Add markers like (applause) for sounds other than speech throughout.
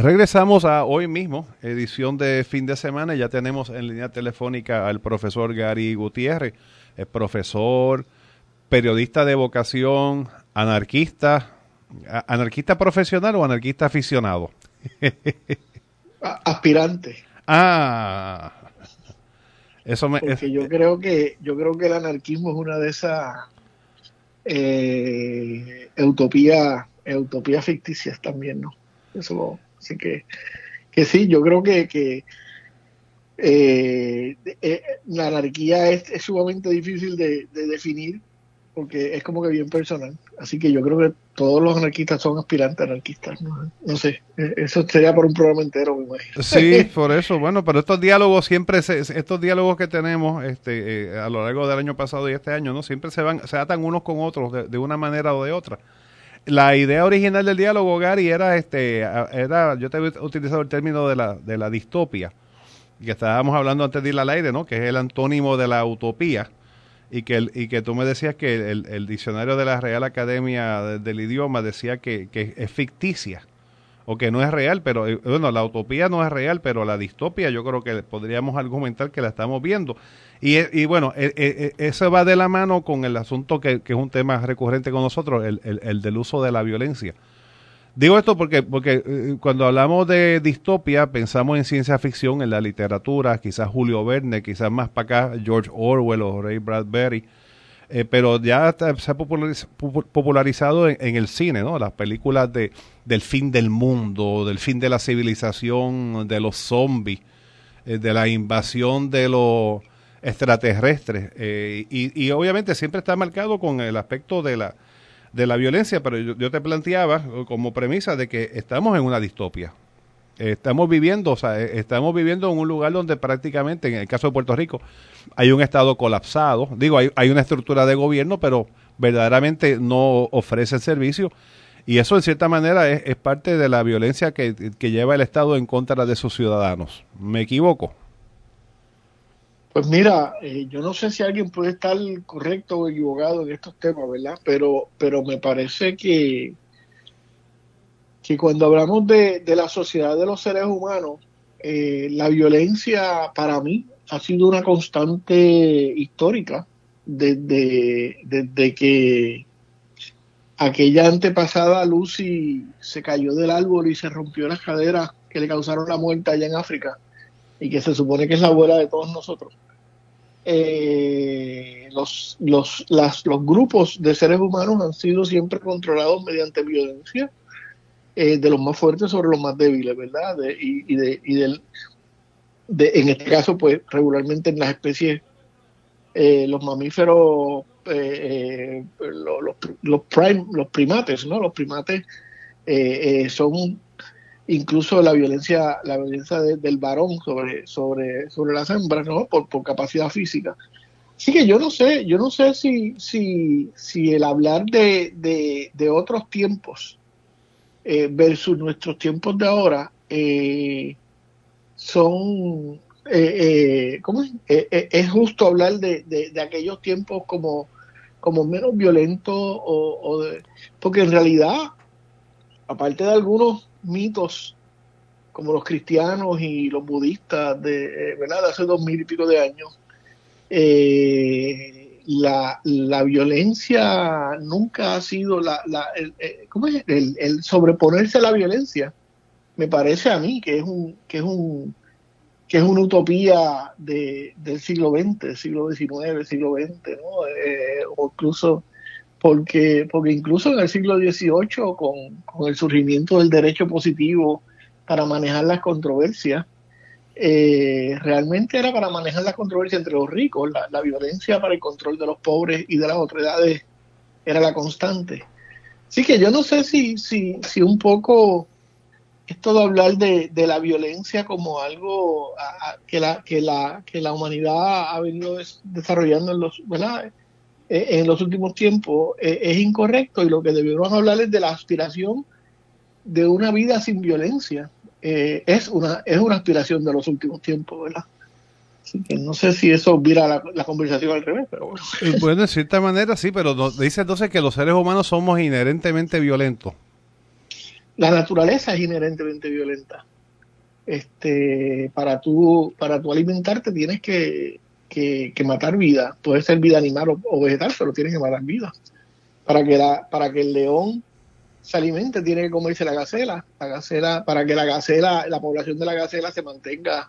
Regresamos a hoy mismo, edición de fin de semana. Ya tenemos en línea telefónica al profesor Gary Gutiérrez, es profesor, periodista de vocación, anarquista, anarquista profesional o anarquista aficionado. Aspirante. Ah, eso me. Porque yo creo que yo creo que el anarquismo es una de esas eh, utopías utopía ficticias también, ¿no? Eso Así que, que sí, yo creo que, que eh, eh, la anarquía es, sumamente difícil de, definir porque es como que bien personal. Así que yo creo que todos los anarquistas son aspirantes anarquistas. No, sé, eh, eso sería por un programa entero, me imagino. Sí, (laughs) por eso. Bueno, pero estos diálogos siempre, estos diálogos que tenemos este, a lo largo del año pasado y este año, no siempre se van, se atan unos con otros de una manera o de otra la idea original del diálogo, Gary, era este, era, yo te he utilizado el término de la, de la distopia, que estábamos hablando antes de ir al aire, ¿no? Que es el antónimo de la utopía, y que, y que tú me decías que el, diccionario de la Real Academia del Idioma decía que, que es ficticia o que no es real, pero eh, bueno, la utopía no es real, pero la distopia yo creo que podríamos argumentar que la estamos viendo. Y, y bueno, e, e, e, eso va de la mano con el asunto que, que es un tema recurrente con nosotros, el, el, del uso de la violencia. Digo esto porque, porque eh, cuando hablamos de distopia pensamos en ciencia ficción, en la literatura, quizás Julio Verne, quizás más para acá George Orwell o Ray Bradbury, eh, pero ya se ha popularizado en, el cine, ¿no? Las películas de, del fin del mundo, del fin de la civilización, de los zombies, eh, de la invasión de los extraterrestres. Eh, y, obviamente siempre está marcado con el aspecto de la, de la violencia, pero yo, te planteaba como premisa de que estamos en una distopia. Estamos viviendo, o sea, estamos viviendo en un lugar donde prácticamente, en el caso de Puerto Rico, hay un Estado colapsado. Digo, hay, hay una estructura de gobierno, pero verdaderamente no ofrece servicio. Y eso, en cierta manera, es, parte de la violencia que, lleva el Estado en contra de sus ciudadanos. ¿Me equivoco? Pues mira, eh, yo no sé si alguien puede estar correcto o equivocado en estos temas, ¿verdad? Pero, pero me parece que, que cuando hablamos de, la sociedad de los seres humanos, eh, la violencia para mí ha sido una constante histórica desde, desde que aquella antepasada Lucy se cayó del árbol y se rompió las caderas que le causaron la muerte allá en África y que se supone que es la abuela de todos nosotros. Eh, los, los, las, los grupos de seres humanos han sido siempre controlados mediante violencia eh, de los más fuertes sobre los más débiles, ¿verdad? y, de, y del, en este caso, pues regularmente en las especies, eh, los mamíferos, eh, eh, los, los, los primates, ¿no? Los primates son incluso la violencia, la violencia del varón sobre, sobre, sobre las hembras, ¿no? Por, por capacidad física. Así que yo no sé, yo no sé si, si, si el hablar de, de, de otros tiempos versus nuestros tiempos de ahora eh, son, eh, eh, ¿cómo es? Eh, es justo hablar de, de, aquellos tiempos como, como menos violentos, o, porque en realidad, aparte de algunos mitos como los cristianos y los budistas de, ¿verdad? de hace dos mil y pico de años, la, la, violencia nunca ha sido la, la el, ¿cómo es? El, el, sobreponerse a la violencia me parece a mí que es un que es un que es una utopía de, del siglo XX, siglo XIX, siglo XX, ¿no? Eh, o incluso porque porque incluso en el siglo XVIII con, con el surgimiento del derecho positivo para manejar las controversias eh, realmente era para manejar las controversias entre los ricos, la, la, violencia para el control de los pobres y de las otredades era la constante. Así que yo no sé si, si, si un poco esto de hablar de, la violencia como algo que, la, que, la, que la humanidad ha venido desarrollando en los. Eh, en los últimos tiempos eh, es incorrecto y lo que debemos hablar es de la aspiración de una vida sin violencia. Eh, es, una, es una aspiración de los últimos tiempos, ¿verdad? Así que no sé si eso vira la, conversación al revés, pero bueno. Bueno, de cierta manera sí, pero dice entonces que los seres humanos somos inherentemente violentos. la naturaleza es inherentemente violenta. Este, para tú, para tú alimentarte tienes que, que, matar vida. Puede ser vida animal o, vegetal, pero tienes que matar vida. Para que, la, para que el león se alimente, tiene que comerse la gacela. La gacela, para que la gacela, la población de la gacela se mantenga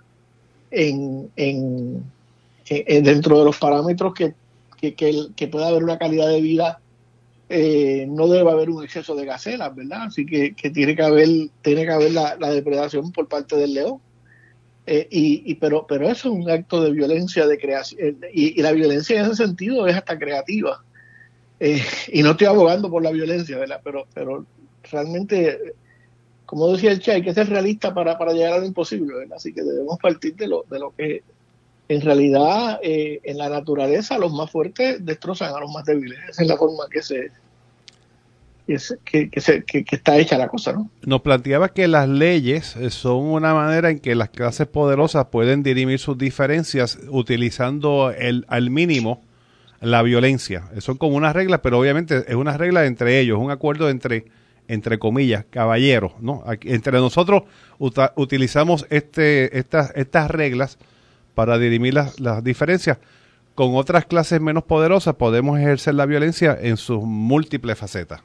en, en, dentro de los parámetros que, que, pueda haber una calidad de vida eh, no debe haber un exceso de gacelas, ¿verdad? Así que, tiene que haber, tiene que haber la, depredación por parte del león. Eh, y, pero, pero eso es un acto de violencia de creación. Eh, y, la violencia en ese sentido es hasta creativa. y no estoy abogando por la violencia, ¿verdad? Pero, pero realmente, como decía el Che, hay que ser realista para, para llegar a lo imposible, ¿verdad? Así que debemos partir de lo, de lo que en realidad eh, en la naturaleza los más fuertes destrozan a los más débiles. Esa es la forma que se que, está hecha la cosa, ¿no? Nos planteaba que las leyes eh, son una manera en que las clases poderosas pueden dirimir sus diferencias utilizando el, al mínimo la violencia. Son como unas reglas, pero obviamente es una regla entre ellos, un acuerdo entre entre comillas, caballeros, ¿no? entre nosotros utilizamos este, estas, estas reglas para dirimir las, las diferencias. Con otras clases menos poderosas podemos ejercer la violencia en sus múltiples facetas.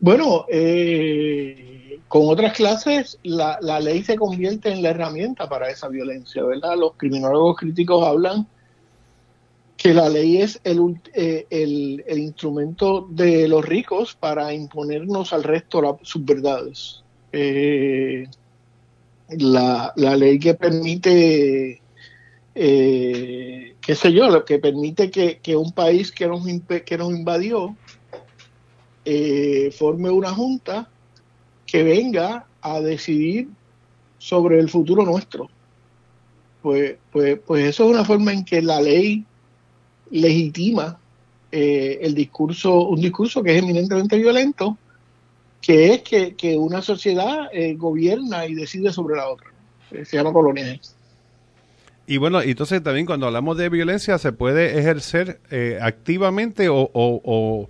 Bueno, eh, con otras clases la, ley se convierte en la herramienta para esa violencia, ¿verdad? Los criminólogos críticos hablan que la ley es el, eh, el, instrumento de los ricos para imponernos al resto sus verdades. Eh, la, la, ley que permite eh, qué sé yo, lo que permite que, un país que nos, que nos invadió eh, forme una junta que venga a decidir sobre el futuro nuestro. Pues, pues, pues eso es una forma en que la ley legitima eh, el discurso, un discurso que es eminentemente violento, que es que, una sociedad eh, gobierna y decide sobre la otra. Se llama colonialismo. Y bueno, entonces también cuando hablamos de violencia se puede ejercer eh, activamente o,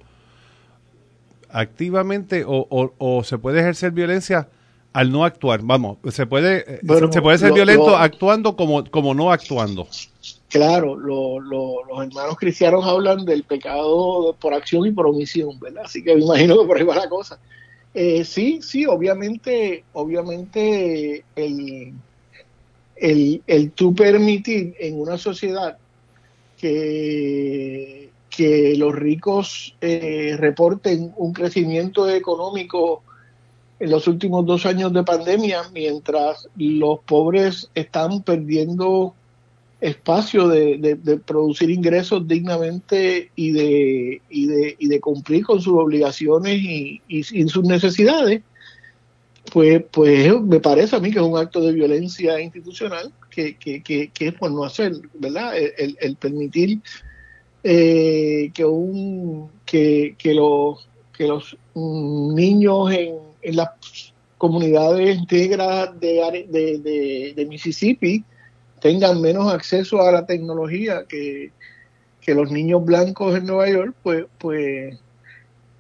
activamente o, se puede ejercer violencia al no actuar. Vamos, se puede eh, se puede ser violento actuando como como no actuando. Claro, los hermanos cristianos hablan del pecado por acción y por omisión, ¿verdad? Así que me imagino que por ahí va la cosa. Eh, sí, sí, obviamente, obviamente el el, el tú permitir en una sociedad que, que los ricos eh, reporten un crecimiento económico en los últimos dos años de pandemia, mientras los pobres están perdiendo espacio de, producir ingresos dignamente y de, y de, y de cumplir con sus obligaciones y, y, sus necesidades, pues, pues me parece a mí que es un acto de violencia institucional que, que, que, es por no hacer, ¿verdad? El, permitir eh, que, un, que, los, que los niños en, las comunidades negras de, de, de, Mississippi tengan menos acceso a la tecnología que, los niños blancos en Nueva York, pues, pues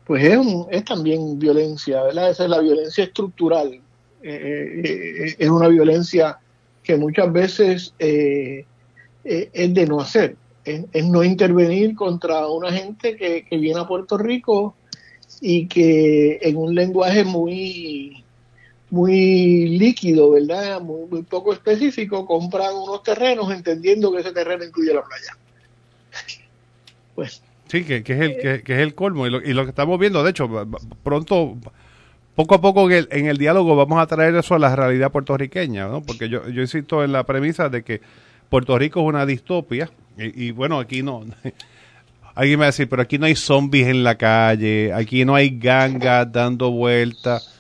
pues es, es también violencia, ¿verdad? Esa es la violencia estructural. Eh, eh, eh, es una violencia que muchas veces es de no hacer, es, no intervenir contra una gente que, viene a Puerto Rico y que en un lenguaje muy muy líquido, ¿verdad? Muy, muy poco específico, compran unos terrenos entendiendo que ese terreno incluye la playa. (laughs) pues Sí, que, es el, que, es el colmo. Y lo, y lo, que estamos viendo, de hecho, pronto, poco a poco en el, diálogo vamos a traer eso a la realidad puertorriqueña, ¿no? Porque yo, yo insisto en la premisa de que Puerto Rico es una distopia. Y, bueno, aquí no. (laughs) Alguien me va a decir, pero aquí no hay zombies en la calle, aquí no hay gangas dando vueltas.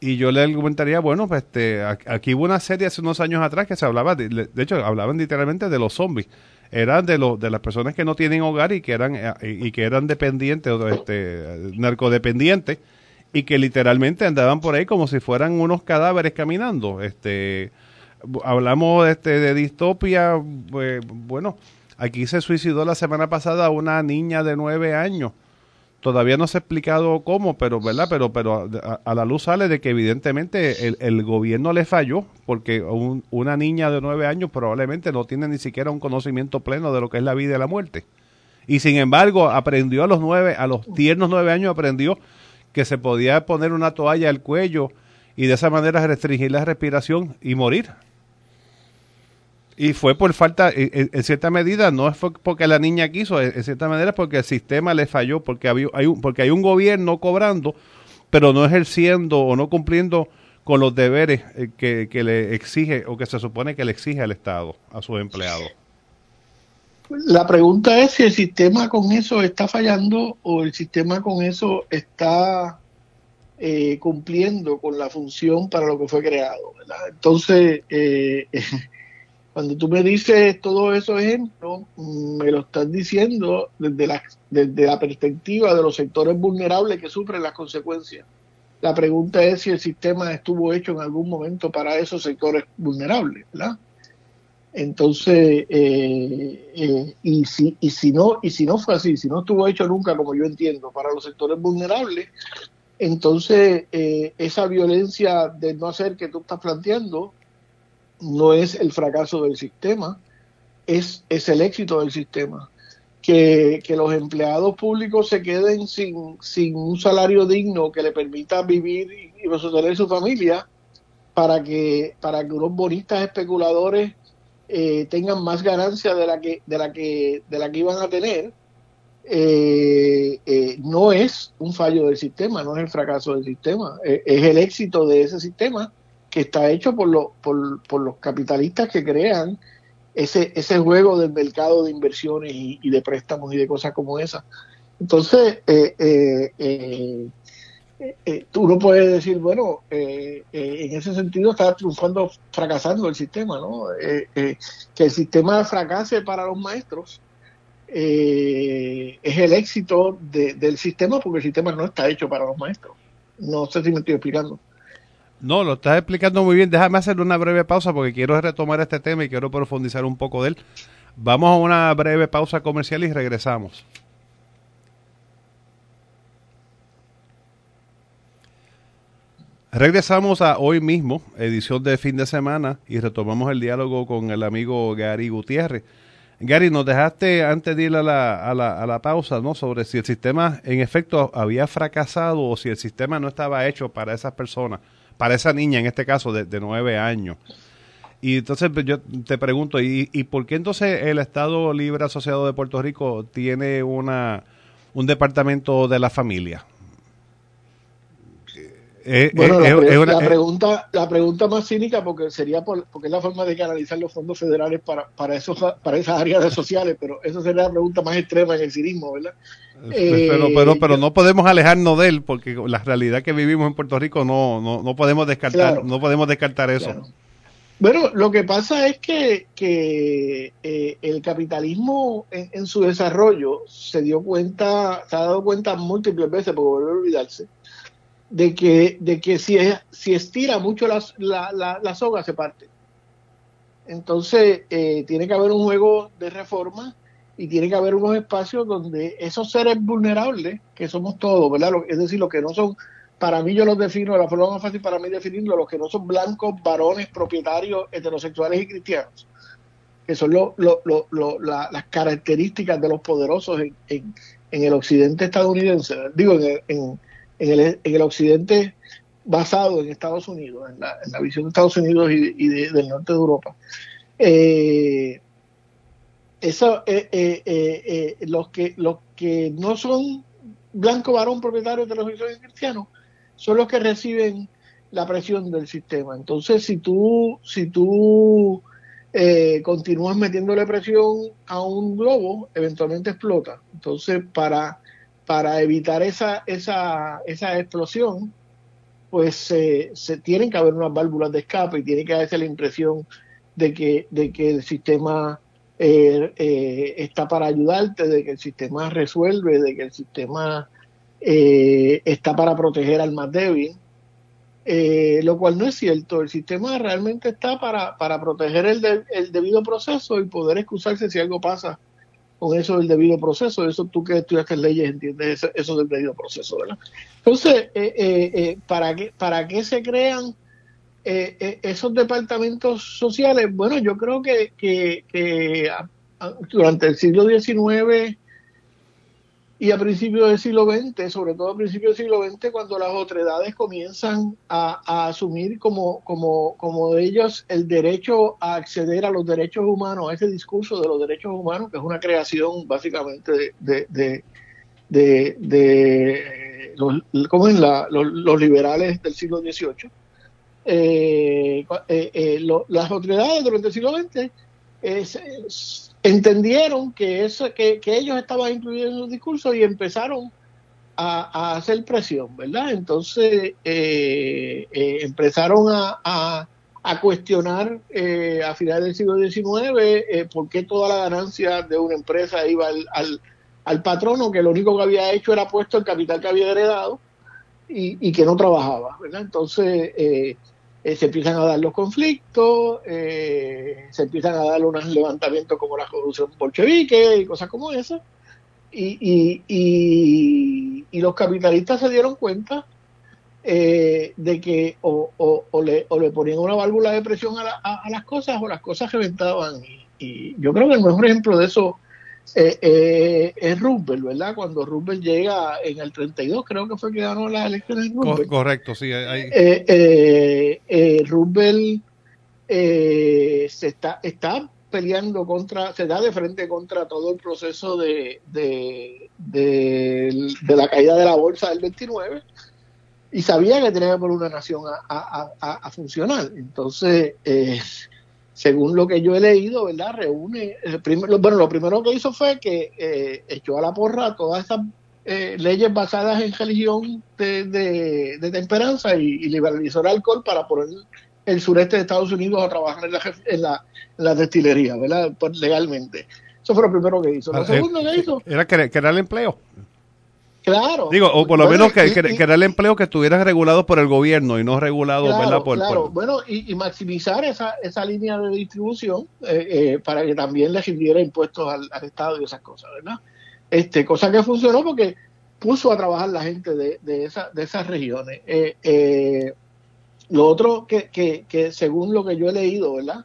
Y yo le argumentaría, bueno, pues este, aquí hubo una serie hace unos años atrás que se hablaba, de, de hecho, hablaban literalmente de los zombies eran de, los de las personas que no tienen hogar y que eran, eh, y que eran dependientes, este, narcodependientes, y que literalmente andaban por ahí como si fueran unos cadáveres caminando. Este, hablamos este, de distopia, pues, bueno, aquí se suicidó la semana pasada una niña de nueve años Todavía no se ha explicado cómo, pero verdad, pero pero a, la luz sale de que evidentemente el, gobierno le falló porque una niña de nueve años probablemente no tiene ni siquiera un conocimiento pleno de lo que es la vida y la muerte. Y sin embargo aprendió a los nueve, a los tiernos nueve años aprendió que se podía poner una toalla al cuello y de esa manera restringir la respiración y morir. Y fue por falta, en, cierta medida, no fue porque la niña quiso, en, cierta manera porque el sistema le falló, porque, había, hay un, porque hay un gobierno cobrando, pero no ejerciendo o no cumpliendo con los deberes eh, que, que le exige o que se supone que le exige al Estado, a sus empleados. La pregunta es si el sistema con eso está fallando o el sistema con eso está eh, cumpliendo con la función para lo que fue creado. Entonces, eh, (laughs) Cuando tú me dices todos esos ejemplos, me lo estás diciendo desde la, desde la perspectiva de los sectores vulnerables que sufren las consecuencias. La pregunta es si el sistema estuvo hecho en algún momento para esos sectores vulnerables, ¿verdad? Entonces, eh, eh, y, si, y, si no, y si no fue así, si no estuvo hecho nunca, como yo entiendo, para los sectores vulnerables, entonces eh, esa violencia de no hacer que tú estás planteando no es el fracaso del sistema, es, es el éxito del sistema. Que, los empleados públicos se queden sin, sin un salario digno que le permita vivir y, sostener su familia para que, para que unos bonistas especuladores eh, tengan más ganancia de la que, de la que, de la que iban a tener, eh, eh, no es un fallo del sistema, no es el fracaso del sistema, es el éxito de ese sistema que está hecho por, por, por, los capitalistas que crean ese, ese juego del mercado de inversiones y, de préstamos y de cosas como esa. Entonces, eh, eh, eh, tú no puedes decir, bueno, en ese sentido está triunfando, fracasando el sistema, ¿no? que el sistema fracase para los maestros es el éxito del sistema porque el sistema no está hecho para los maestros. No sé si me estoy explicando. No, lo estás explicando muy bien. Déjame hacer una breve pausa porque quiero retomar este tema y quiero profundizar un poco de él. Vamos a una breve pausa comercial y regresamos. Regresamos a hoy mismo, edición de fin de semana, y retomamos el diálogo con el amigo Gary Gutiérrez. Gary, nos dejaste antes de ir a la, a la, a la pausa, ¿no? Sobre si el sistema en efecto había fracasado o si el sistema no estaba hecho para esas personas para esa niña, en este caso, de, nueve años. Y entonces pues, yo te pregunto, ¿y, ¿y por qué entonces el Estado Libre Asociado de Puerto Rico tiene una, un departamento de la familia? Eh, bueno, eh, la, pregunta, la pregunta más cínica porque sería por, porque es la forma de canalizar los fondos federales para, para, esos, para esas áreas sociales, pero esa sería la pregunta más extrema en el cinismo, ¿verdad? Eh, pero, pero, pero no podemos alejarnos de él porque la realidad que vivimos en Puerto Rico no, no, no podemos descartar, no podemos descartar eso. Bueno, lo que pasa es que, que el capitalismo en, en, su desarrollo se dio cuenta, se ha dado cuenta múltiples veces, porque vuelve a olvidarse, de que, de que si, si estira mucho la, la, la, soga se parte. Entonces, eh, tiene que haber un juego de reforma y tiene que haber unos espacios donde esos seres vulnerables, que somos todos, ¿verdad? Es decir, los que no son, para mí yo los defino, la forma más fácil para mí definirlo, los que no son blancos, varones, propietarios, heterosexuales y cristianos, que son lo, las características de los poderosos en, en, el occidente estadounidense, digo, en, en en el, en el occidente basado en Estados Unidos, en la, en la visión de Estados Unidos y, del norte de Europa. Eh, eso, eh, eh, los, que, los que no son blanco varón propietario de los cristianos cristianos son los que reciben la presión del sistema. Entonces, si tú, si tú continúas metiéndole presión a un globo, eventualmente explota. Entonces, para para evitar esa, esa, esa explosión, pues se tienen que haber unas válvulas de escape y tiene que darse la impresión de que, de que el sistema eh, eh, está para ayudarte, de que el sistema resuelve, de que el sistema eh, está para proteger al más débil, lo cual no es cierto. El sistema realmente está para, para proteger el, el debido proceso y poder excusarse si algo pasa con eso del debido proceso. Eso tú que estudiaste leyes entiendes eso, del debido proceso, ¿verdad? Entonces, eh, eh, ¿para, qué, ¿para qué se crean esos departamentos sociales? Bueno, yo creo que, que durante el siglo XIX y a principios del siglo XX, sobre todo a principios del siglo XX, cuando las otredades comienzan a, asumir como, como, como de ellos el derecho a acceder a los derechos humanos, a ese discurso de los derechos humanos, que es una creación básicamente de, de, de, de, los, como en la, los, liberales del siglo XVIII. Eh, eh, eh, las otredades durante el siglo XX entendieron que, eso, que, ellos estaban incluidos en los discursos y empezaron a, hacer presión, ¿verdad? Entonces eh, eh, empezaron a, a, cuestionar eh, a finales del siglo XIX por qué toda la ganancia de una empresa iba al, al, al, patrono, que lo único que había hecho era puesto el capital que había heredado y, y que no trabajaba, ¿verdad? Entonces eh, se empiezan a dar los conflictos, eh, se empiezan a dar unos levantamientos como la corrupción bolchevique y cosas como esas. Y, y, los capitalistas se dieron cuenta eh, de que o, o, le, o, le, ponían una válvula de presión a, a, las cosas o las cosas reventaban. Y, yo creo que el mejor ejemplo de eso eh, eh, es Roosevelt, ¿verdad? Cuando Roosevelt llega en el 32, creo que fue que ganó las elecciones. correcto, sí. Hay... Eh, eh, Roosevelt se está, está peleando contra, se da de frente contra todo el proceso de, de, de, la caída de la bolsa del 29 y sabía que tenía que poner una nación a, a, a funcionar. Entonces, eh, según lo que yo he leído, ¿verdad? Reúne, bueno, lo primero que hizo fue que eh, echó a la porra todas esas eh, leyes basadas en religión de, de, temperanza y, liberalizó el alcohol para poner el sureste de Estados Unidos a trabajar en la, en la, en la destilería, ¿verdad? Pues, legalmente. Eso fue lo primero que hizo. Lo ah, segundo que hizo... Era crear el empleo. Claro. Digo, o por lo menos que, era el empleo que estuviera regulado por el gobierno y no regulado claro, por, claro. Bueno, y, maximizar esa, esa línea de distribución eh, eh, para que también le rindiera impuestos al, Estado y esas cosas, ¿verdad? Este, cosa que funcionó porque puso a trabajar la gente de, de, esa, de esas regiones. Eh, lo otro que, que, que, según lo que yo he leído, ¿verdad?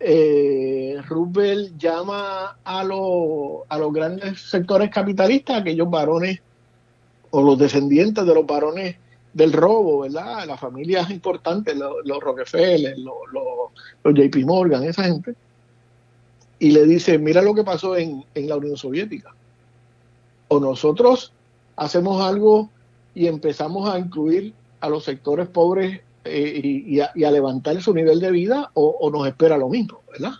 Eh, Roosevelt llama a, a los grandes sectores capitalistas, aquellos varones o los descendientes de los varones del robo, ¿verdad? Las familias importantes, los, los Rockefeller, los, los, JP Morgan, esa gente, y le dice, mira lo que pasó en, en la Unión Soviética. O nosotros hacemos algo y empezamos a incluir a los sectores pobres eh, y, a, y, a, levantar su nivel de vida, o, o nos espera lo mismo, ¿verdad?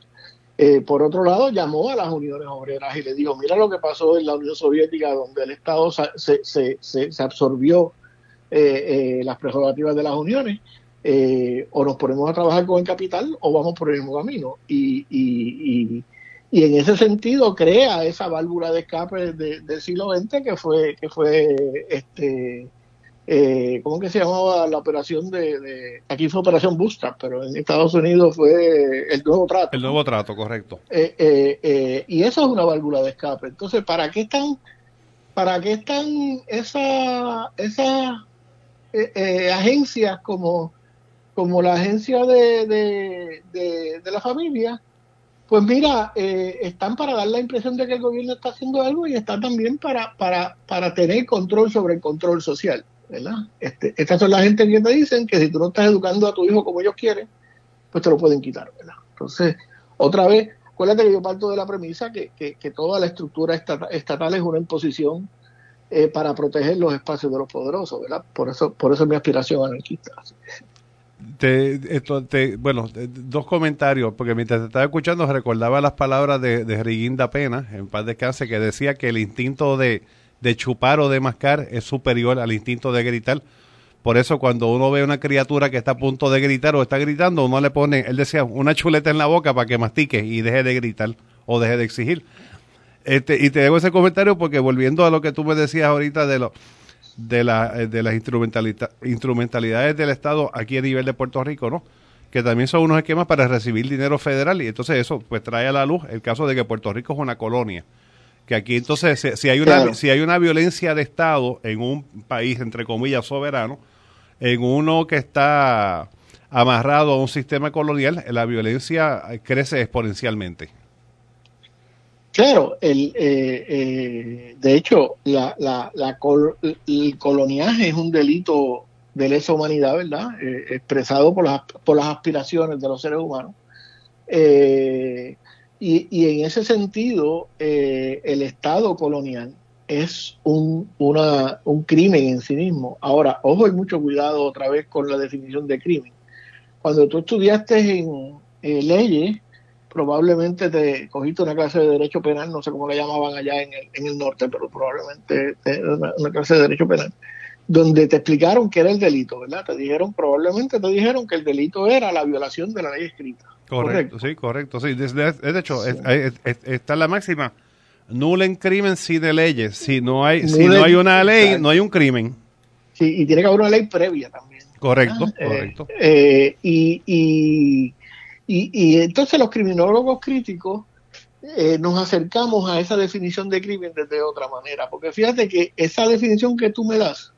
Eh, por otro lado, llamó a las uniones obreras y le dijo, mira lo que pasó en la Unión Soviética, donde el Estado se, se, se, absorbió eh, eh, las prerrogativas de las uniones, o nos ponemos a trabajar con el capital o vamos por el mismo camino. Y, y, y, en ese sentido crea esa válvula de escape del siglo XX que fue, que fue este, eh, ¿cómo que se llamaba la operación de, aquí fue operación Bootstrap, pero en Estados Unidos fue el nuevo trato. El nuevo trato, correcto. Eh, eh, eh, y eso es una válvula de escape. Entonces, ¿para qué están, para qué están esas esa, agencias como, como la agencia de, de, de, la familia? Pues mira, están para dar la impresión de que el gobierno está haciendo algo y están también para, para, para tener control sobre el control social. Este, estas son las gente que dicen que si tú no estás educando a tu hijo como ellos quieren, pues te lo pueden quitar, ¿verdad? Entonces, otra vez, acuérdate que yo parto de la premisa que, que, toda la estructura estatal, es una imposición eh, para proteger los espacios de los poderosos, ¿verdad? Por eso, por eso es mi aspiración anarquista. Te, esto, te, bueno, dos comentarios, porque mientras te estaba escuchando recordaba las palabras de, de Pena, en paz descanse, que decía que el instinto de, de chupar o de mascar es superior al instinto de gritar. Por eso cuando uno ve una criatura que está a punto de gritar o está gritando, uno le pone, él decía, una chuleta en la boca para que mastique y deje de gritar o deje de exigir. Este, y te hago ese comentario porque volviendo a lo que tú me decías ahorita de lo de, la, eh, de las instrumentalidades del Estado aquí a nivel de Puerto Rico, ¿no? Que también son unos esquemas para recibir dinero federal y entonces eso pues trae a la luz el caso de que Puerto Rico es una colonia Que aquí entonces, si, hay una, si hay una violencia de Estado en un país, entre comillas, soberano, en uno que está amarrado a un sistema colonial, la violencia crece exponencialmente. Claro, el, eh, eh, de hecho, la, la, el coloniaje es un delito de lesa humanidad, ¿verdad? Eh, expresado por las, por las aspiraciones de los seres humanos. Y, en ese sentido, el Estado colonial es un, una, un crimen en sí mismo. Ahora, ojo, hay mucho cuidado otra vez con la definición de crimen. Cuando tú estudiaste en leyes, probablemente te cogiste una clase de derecho penal, no sé cómo la llamaban allá en el, en el norte, pero probablemente una, una, clase de derecho penal, donde te explicaron qué era el delito, ¿verdad? Te dijeron, probablemente te dijeron que el delito era la violación de la ley escrita. Correcto, sí, correcto, sí. De, hecho, está la máxima, nula en crimen sin de leyes. Si no hay, si no hay una ley, no hay un crimen. Sí, y tiene que haber una ley previa también. Correcto, ah, correcto. Eh, y, y y, entonces los criminólogos críticos eh, nos acercamos a esa definición de crimen desde otra manera, porque fíjate que esa definición que tú me das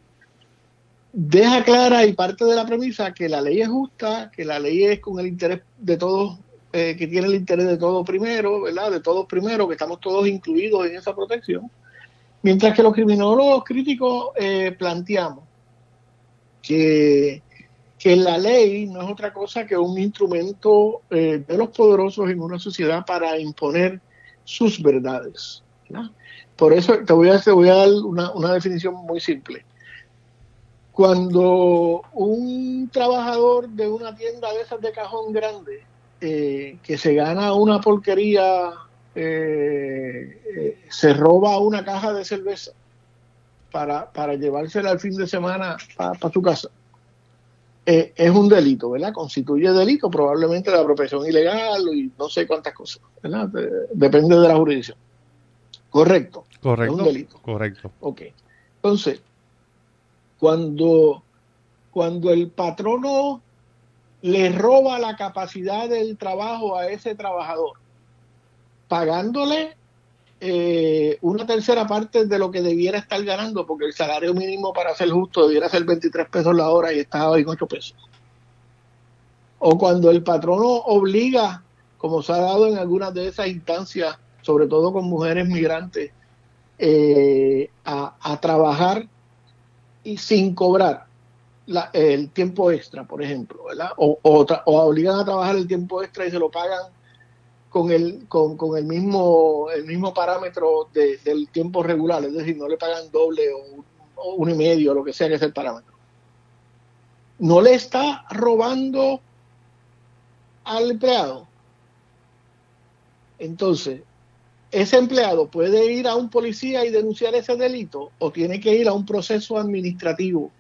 deja clara y parte de la premisa que la ley es justa, que la ley es con el interés de todos, eh, que tiene el interés de todos primero, ¿verdad? De todos primero, que estamos todos incluidos en esa protección, mientras que los criminólogos críticos eh, planteamos que que la ley no es otra cosa que un instrumento eh, de los poderosos en una sociedad para imponer sus verdades. Por eso te voy a, voy a dar una, definición muy simple. Cuando un trabajador de una tienda de esas de cajón grande eh, que se gana una porquería, eh, se roba una caja de cerveza para, para llevársela al fin de semana para su casa, eh, es un delito, ¿verdad? Constituye delito probablemente de apropiación ilegal y no sé cuántas cosas, ¿verdad? depende de la jurisdicción. Correcto. Correcto. Es un delito. Correcto. Ok. Entonces, cuando, cuando el patrono le roba la capacidad del trabajo a ese trabajador, pagándole eh, una tercera parte de lo que debiera estar ganando, porque el salario mínimo para ser justo debiera ser 23 pesos la hora y está en 8 pesos. O cuando el patrono obliga, como se ha dado en algunas de esas instancias, sobre todo con mujeres migrantes, eh, a, trabajar y sin cobrar el tiempo extra, por ejemplo, ¿verdad? O, o, o obligan a trabajar el tiempo extra y se lo pagan con el, con, el mismo, el mismo parámetro del tiempo regular, es decir, no le pagan doble o, uno y medio, lo que sea que es el parámetro. No le está robando al empleado. Entonces, ese empleado puede ir a un policía y denunciar ese delito o tiene que ir a un proceso administrativo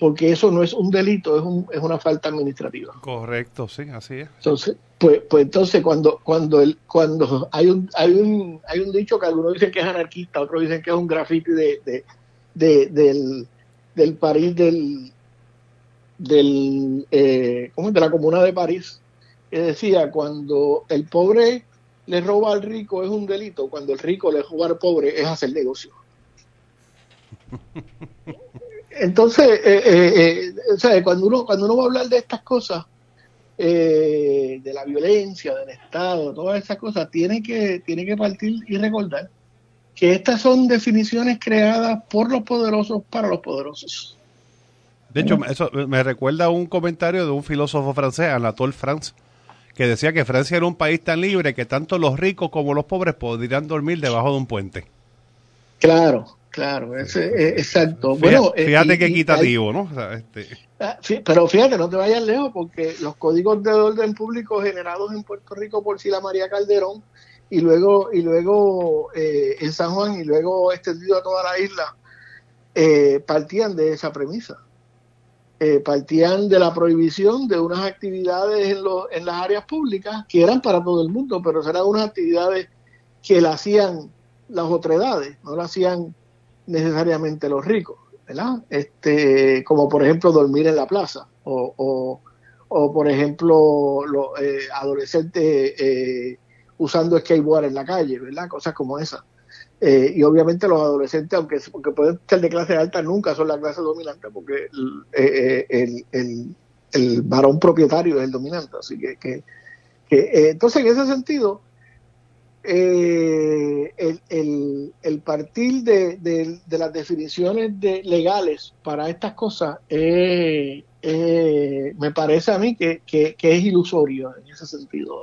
porque eso no es un delito, es, un, es una falta administrativa. Correcto, sí, así es. Entonces, pues, pues entonces cuando cuando el, cuando hay un hay un hay un dicho que algunos dicen que es anarquista, otros dicen que es un graffiti de, de, del, del París del del eh, ¿cómo es? de la comuna de París que decía cuando el pobre le roba al rico es un delito, cuando el rico le roba al pobre es hacer negocio. (laughs) Entonces, eh, eh, eh cuando uno cuando uno va a hablar de estas cosas, eh, de la violencia, del Estado, todas esas cosas, tiene que, tiene que partir y recordar que estas son definiciones creadas por los poderosos para los poderosos. De hecho, eso me recuerda un comentario de un filósofo francés, Anatole France, que decía que Francia era un país tan libre que tanto los ricos como los pobres podrían dormir debajo de un puente. Claro, Claro, es, exacto. Fíjate, bueno, eh, fíjate qué equitativo, ¿no? este... Ah, pero fíjate, no te vayas lejos, porque los códigos de orden público generados en Puerto Rico por Sila María Calderón y luego y luego eh, en San Juan y luego extendido a toda la isla, eh, partían de esa premisa. Partían de la prohibición de unas actividades en, en las áreas públicas que eran para todo el mundo, pero eran unas actividades que la hacían las otredades, no la hacían necesariamente los ricos, ¿verdad? Este, como por ejemplo dormir en la plaza o, o, por ejemplo los eh, adolescentes eh, usando skateboard en la calle, ¿verdad? Cosas como esas. Eh, y obviamente los adolescentes, aunque, pueden ser de clase alta, nunca son la clase dominante porque el, el, el, varón propietario es el dominante. Así que, que, entonces en ese sentido, eh, el, el, partir de, de, las definiciones de, legales para estas cosas eh, eh, me parece a mí que, que, es ilusorio en ese sentido.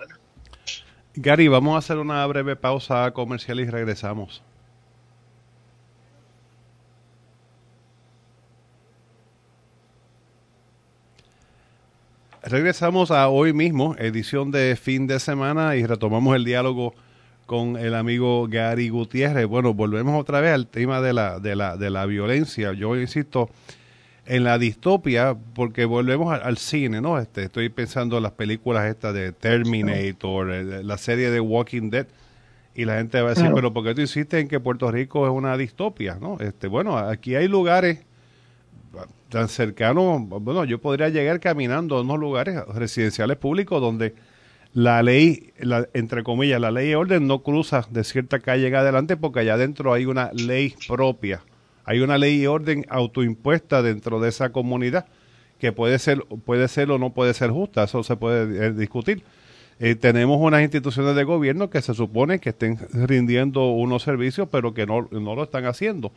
Gary, vamos a hacer una breve pausa comercial y regresamos. Regresamos a hoy mismo, edición de fin de semana, y retomamos el diálogo con el amigo Gary Gutiérrez. Bueno, volvemos otra vez al tema de la, de la, de la violencia. Yo insisto en la distopia porque volvemos al, cine, ¿no? Este, estoy pensando en las películas estas de Terminator, la serie de Walking Dead. Y la gente va a decir, pero ¿por qué tú hiciste en que Puerto Rico es una distopia? ¿no? Este, bueno, aquí hay lugares tan cercanos, bueno, yo podría llegar caminando a unos lugares residenciales públicos donde la ley, la, entre comillas, la ley y orden no cruza de cierta calle adelante porque allá adentro hay una ley propia, hay una ley y orden autoimpuesta dentro de esa comunidad que puede ser, puede ser o no puede ser justa, eso se puede eh, discutir. Eh, tenemos unas instituciones de gobierno que se supone que estén rindiendo unos servicios, pero que no, no lo están haciendo.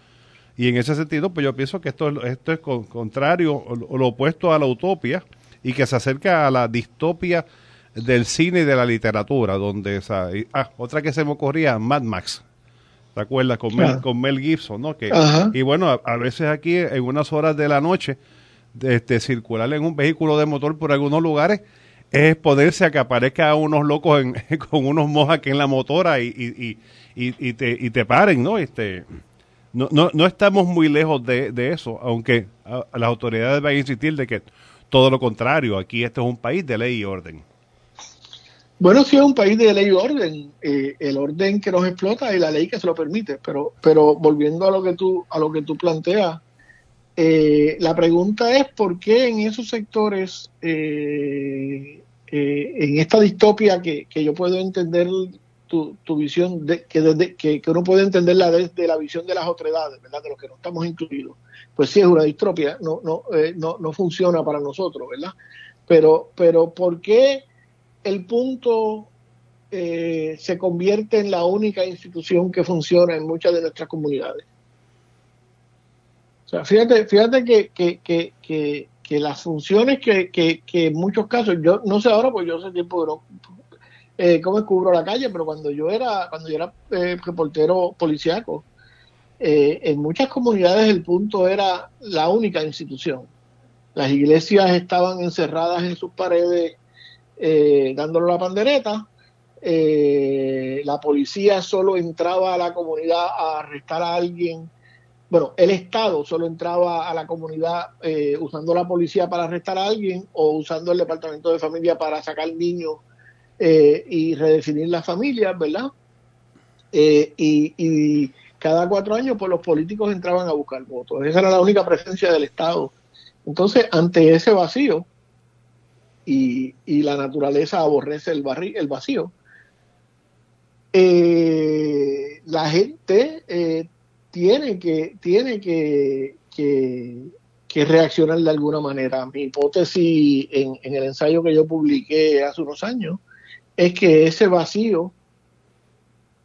Y en ese sentido, pues yo pienso que esto, esto es contrario o lo opuesto a la utopía y que se acerca a la distopia del cine y de la literatura, donde esa, ah, otra que se me ocurría, Mad Max. ¿Te acuerdas? Con, Mel, con Mel Gibson, ¿no? Que, y bueno, a, veces aquí en unas horas de la noche, este, circular en un vehículo de motor por algunos lugares es ponerse a que aparezca unos locos (laughs) con unos mojas que en la motora y, y, y, te, y te paren, ¿no? Este, no, no, no estamos muy lejos de, de eso, aunque las autoridades van a insistir de que todo lo contrario, aquí este es un país de ley y orden. Bueno, sí es un país de ley y orden, eh, el orden que nos explota y la ley que se lo permite, pero, pero volviendo a lo que tú, a lo que tú planteas, eh, la pregunta es por qué en esos sectores, eh, en esta distopia que, que, yo puedo entender tu, tu visión, de, que, desde, que, que, uno puede entenderla desde la visión de las otredades, ¿verdad? De los que no estamos incluidos, pues sí es una distopia, no, no, no, no funciona para nosotros, ¿verdad? Pero, pero ¿por qué? el punto eh, se convierte en la única institución que funciona en muchas de nuestras comunidades. O sea, fíjate, fíjate que, que, que, que, las funciones que, que, en muchos casos, yo no sé ahora, pues yo hace tiempo que no, eh, cómo cubro la calle, pero cuando yo era, cuando yo era eh, reportero policiaco, eh, en muchas comunidades el punto era la única institución. Las iglesias estaban encerradas en sus paredes eh, dándole la pandereta. Eh, la policía solo entraba a la comunidad a arrestar a alguien. Bueno, el Estado solo entraba a la comunidad eh, usando la policía para arrestar a alguien o usando el departamento de familia para sacar niños y redefinir las familias, ¿verdad? Y, y, cada cuatro años, pues los políticos entraban a buscar votos. Esa era la única presencia del Estado. Entonces, ante ese vacío, y, la naturaleza aborrece el, el vacío. Eh, la gente eh, tiene que tiene que, que, reaccionar de alguna manera. Mi hipótesis en, el ensayo que yo publiqué hace unos años es que ese vacío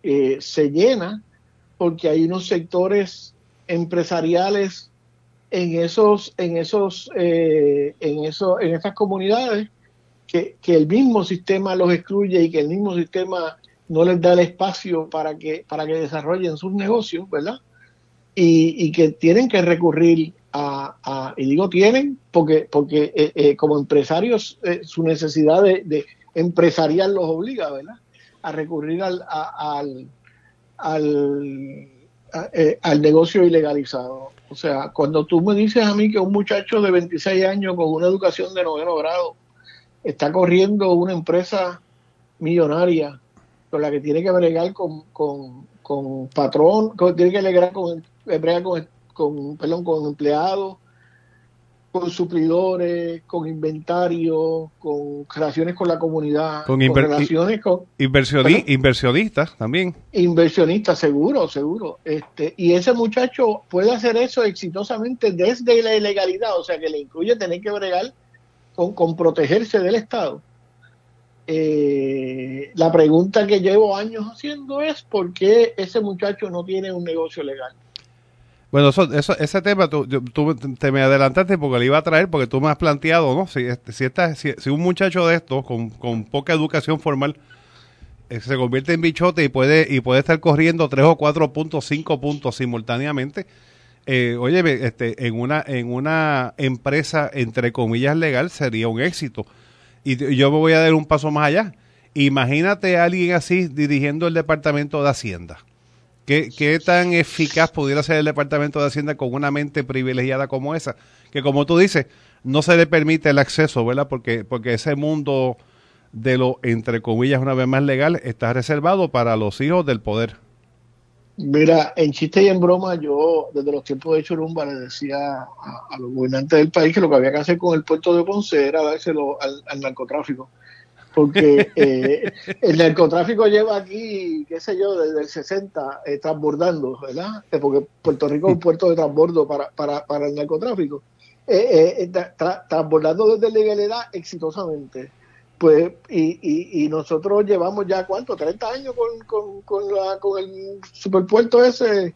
eh, se llena porque hay unos sectores empresariales en esos en esos en eso en esas comunidades que, el mismo sistema los excluye y que el mismo sistema no les da el espacio para que, para que desarrollen sus negocios, ¿verdad? Y, que tienen que recurrir a, y digo tienen, porque, porque eh, eh, como empresarios eh, su necesidad de, empresarial los obliga, ¿verdad? A recurrir al, al, al, al negocio ilegalizado. O sea, cuando tú me dices a mí que un muchacho de 26 años con una educación de noveno grado está corriendo una empresa millonaria con la que tiene que bregar con, con, con patrón, tiene que bregar con, con, con, perdón, con empleados, con suplidores, con inventario, con relaciones con la comunidad, con, relaciones con inversionistas también. Inversionistas, seguro, seguro. Este, y ese muchacho puede hacer eso exitosamente desde la ilegalidad, o sea que le incluye tener que bregar con, con protegerse del Estado. Eh, la pregunta que llevo años haciendo es por qué ese muchacho no tiene un negocio legal. Bueno, eso, ese tema tú, te me adelantaste porque le iba a traer, porque tú me has planteado, ¿no? Si, este, si, si, un muchacho de estos, con, poca educación formal, eh, se convierte en bichote y puede, y puede estar corriendo tres o cuatro puntos, cinco puntos simultáneamente, eh, oye, este, en una, en una empresa, entre comillas, legal, sería un éxito. Y yo me voy a dar un paso más allá. Imagínate a alguien así dirigiendo el Departamento de Hacienda ¿Qué, tan eficaz pudiera ser el Departamento de Hacienda con una mente privilegiada como esa? Que como tú dices, no se le permite el acceso, ¿verdad? Porque, porque ese mundo de lo, entre comillas, una vez más legal, está reservado para los hijos del poder. Mira, en chiste y en broma, yo desde los tiempos de Chorumba le decía a, los gobernantes del país que lo que había que hacer con el puerto de Ponce era dárselo al narcotráfico porque eh, el narcotráfico lleva aquí, qué sé yo, desde el 60 eh, transbordando, ¿verdad? Eh, porque Puerto Rico es un puerto de transbordo para, para, para el narcotráfico. Eh, transbordando desde la legalidad exitosamente. Pues, y, y, nosotros llevamos ya, ¿cuánto? 30 años con, con, con, la, con el superpuerto ese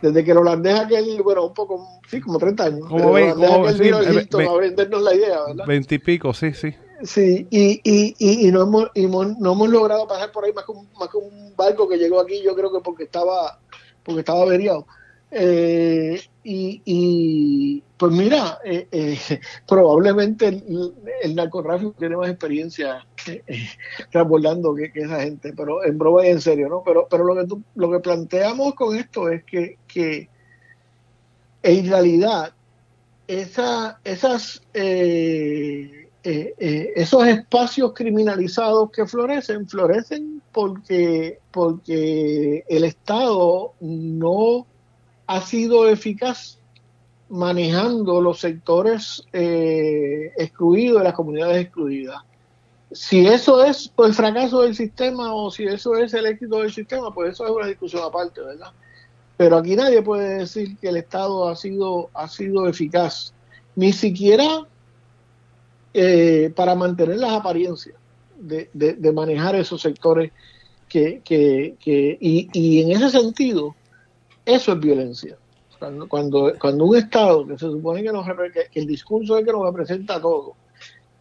desde que el holandés aquel, bueno, un poco, sí, como 30 años. Como, ve, como sí, listo a vendernos la idea, ¿verdad? 20 y pico, sí, sí. Sí, y, y, y, no, hemos, y no hemos logrado pasar por ahí más que, un, más que un barco que llegó aquí, yo creo que porque estaba, porque estaba averiado. Eh, y, y, pues mira, eh, eh, (laughs) probablemente el, narcotráfico tiene más experiencia eh, transbordando que, que, esa gente, pero en broma y en serio, ¿no? Pero, pero lo que tú, lo que planteamos con esto es que, que en realidad esa, esas eh, eh, esos espacios criminalizados que florecen, florecen porque, porque el Estado no ha sido eficaz manejando los sectores eh, excluidos las comunidades excluidas. Si eso es el fracaso del sistema o si eso es el éxito del sistema, pues eso es una discusión aparte, ¿verdad? Pero aquí nadie puede decir que el Estado ha sido, ha sido eficaz. Ni siquiera eh, para mantener las apariencias de, de, manejar esos sectores que, que, que y, y, en ese sentido eso es violencia cuando, cuando, cuando un Estado que se supone que, nos, que el discurso es que nos representa a todos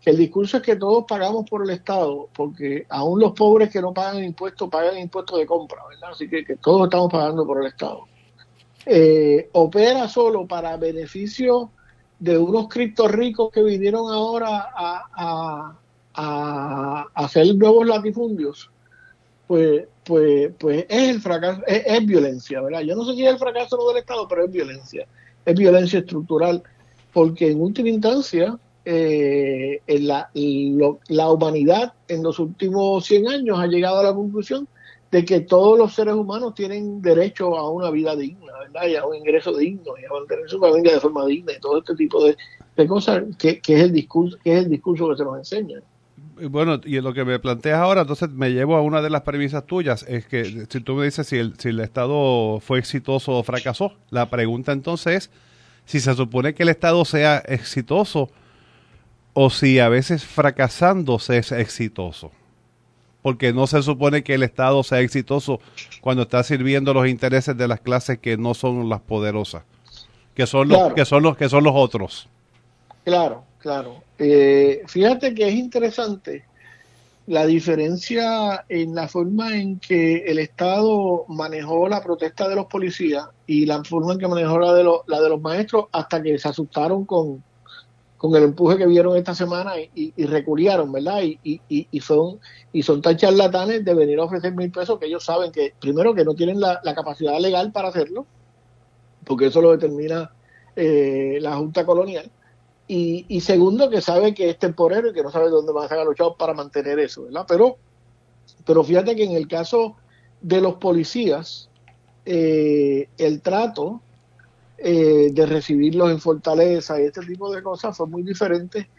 que el discurso es que todos pagamos por el Estado porque aún los pobres que no pagan impuestos pagan impuestos de compra ¿verdad? así que, que todos estamos pagando por el Estado eh, opera solo para beneficio de unos criptos ricos que vinieron ahora a, a, hacer nuevos latifundios, pues, pues, pues es el fracaso, es, violencia, ¿verdad? Yo no sé si es el fracaso no del Estado, pero es violencia, es violencia estructural, porque en última instancia eh, la, la humanidad en los últimos 100 años ha llegado a la conclusión de que todos los seres humanos tienen derecho a una vida digna, ¿verdad? Y a un ingreso digno, y a mantener su familia de forma digna, y todo este tipo de, cosas que, es el discurso, que es el discurso que se nos enseña. Bueno, y lo que me planteas ahora, entonces me llevo a una de las premisas tuyas, es que si tú me dices si el, si el Estado fue exitoso o fracasó, la pregunta entonces es si se supone que el Estado sea exitoso o si a veces fracasando se es exitoso porque no se supone que el Estado sea exitoso cuando está sirviendo los intereses de las clases que no son las poderosas, que son los que son los que son los otros. Claro, claro. Eh, fíjate que es interesante la diferencia en la forma en que el Estado manejó la protesta de los policías y la forma en que manejó la de, los, la de los maestros hasta que se asustaron con, con el empuje que vieron esta semana y, y, reculiaron, ¿verdad? Y, y, son y son tan charlatanes de venir a ofrecer mil pesos que ellos saben que, primero, que no tienen la, capacidad legal para hacerlo, porque eso lo determina eh, la Junta Colonial, y, segundo, que sabe que es temporero y que no sabe dónde van a sacar los chavos para mantener eso, ¿verdad? Pero, pero fíjate que en el caso de los policías, eh, el trato eh, de recibirlos en Fortaleza y este tipo de cosas fue muy diferente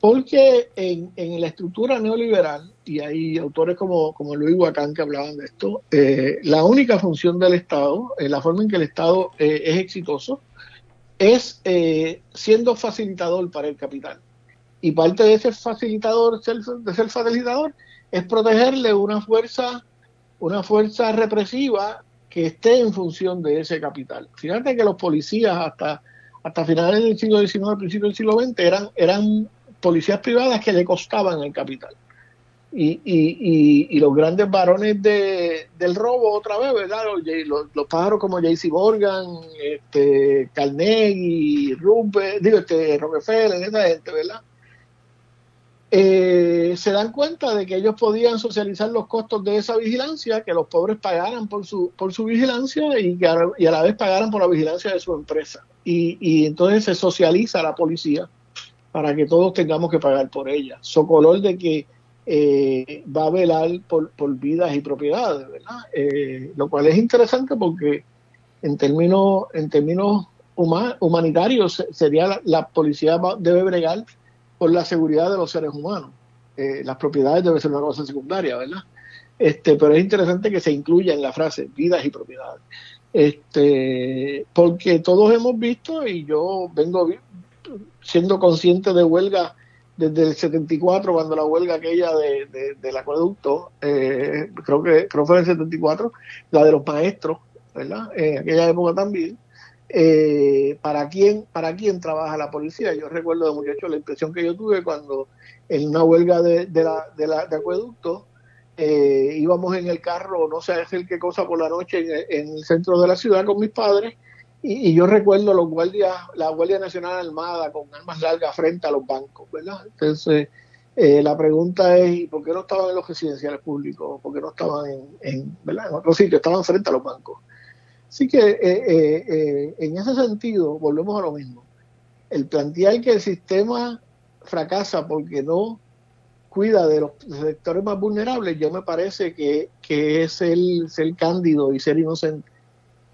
porque en, en la estructura neoliberal, y hay autores como, como Luis Huacán que hablaban de esto, eh, la única función del Estado, eh, la forma en que el Estado eh, es exitoso, es siendo facilitador para el capital. Y parte de ese facilitador, de ser facilitador, es protegerle una fuerza, una fuerza represiva que esté en función de ese capital. Fíjate que los policías hasta, hasta finales del siglo XIX, principios del siglo XX, eran, eran policías privadas que le costaban el capital. Y, y, y, los grandes varones de, del robo otra vez, ¿verdad? Los, los, pájaros como JC Morgan, este, Carnegie, Rupert, digo, este, Rockefeller, esa gente, ¿verdad? Eh, se dan cuenta de que ellos podían socializar los costos de esa vigilancia, que los pobres pagaran por su, por su vigilancia y, a, y a la vez pagaran por la vigilancia de su empresa. Y, y entonces se socializa la policía para que todos tengamos que pagar por ella. Socolor de que eh, va a velar por, vidas y propiedades, ¿verdad? Eh, lo cual es interesante porque en términos, en términos humanitarios sería la, policía debe bregar por la seguridad de los seres humanos. Eh, las propiedades deben ser una cosa secundaria, ¿verdad? Este, pero es interesante que se incluya en la frase vidas y propiedades. Este, porque todos hemos visto, y yo vengo siendo consciente de huelga desde el 74, cuando la huelga aquella de, del acueducto, eh, creo que creo fue en el 74, la de los maestros, ¿verdad? En aquella época también. Eh, ¿para, quién, ¿Para quién trabaja la policía? Yo recuerdo de muchachos la impresión que yo tuve cuando en una huelga de, de, la, de, la, de acueducto eh, íbamos en el carro, no sé hacer qué cosa por la noche en el centro de la ciudad con mis padres y, yo recuerdo los guardias, la Guardia Nacional Armada con armas largas frente a los bancos, ¿verdad? Entonces, eh, la pregunta es, ¿por qué no estaban en los residenciales públicos? ¿Por qué no estaban en, en, ¿verdad? en otros sitios? Estaban frente a los bancos. Así que eh, eh, en ese sentido, volvemos a lo mismo. El plantear que el sistema fracasa porque no cuida de los sectores más vulnerables, yo me parece que, que es el ser cándido y ser inocente